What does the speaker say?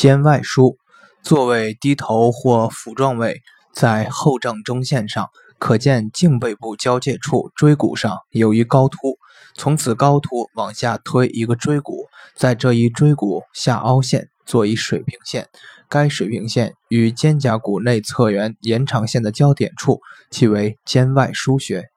肩外腧，座位低头或俯状位，在后正中线上，可见颈背部交界处椎骨上有一高突。从此高突往下推一个椎骨，在这一椎骨下凹陷做一水平线，该水平线与肩胛骨内侧缘延长线的交点处。即为肩外腧穴。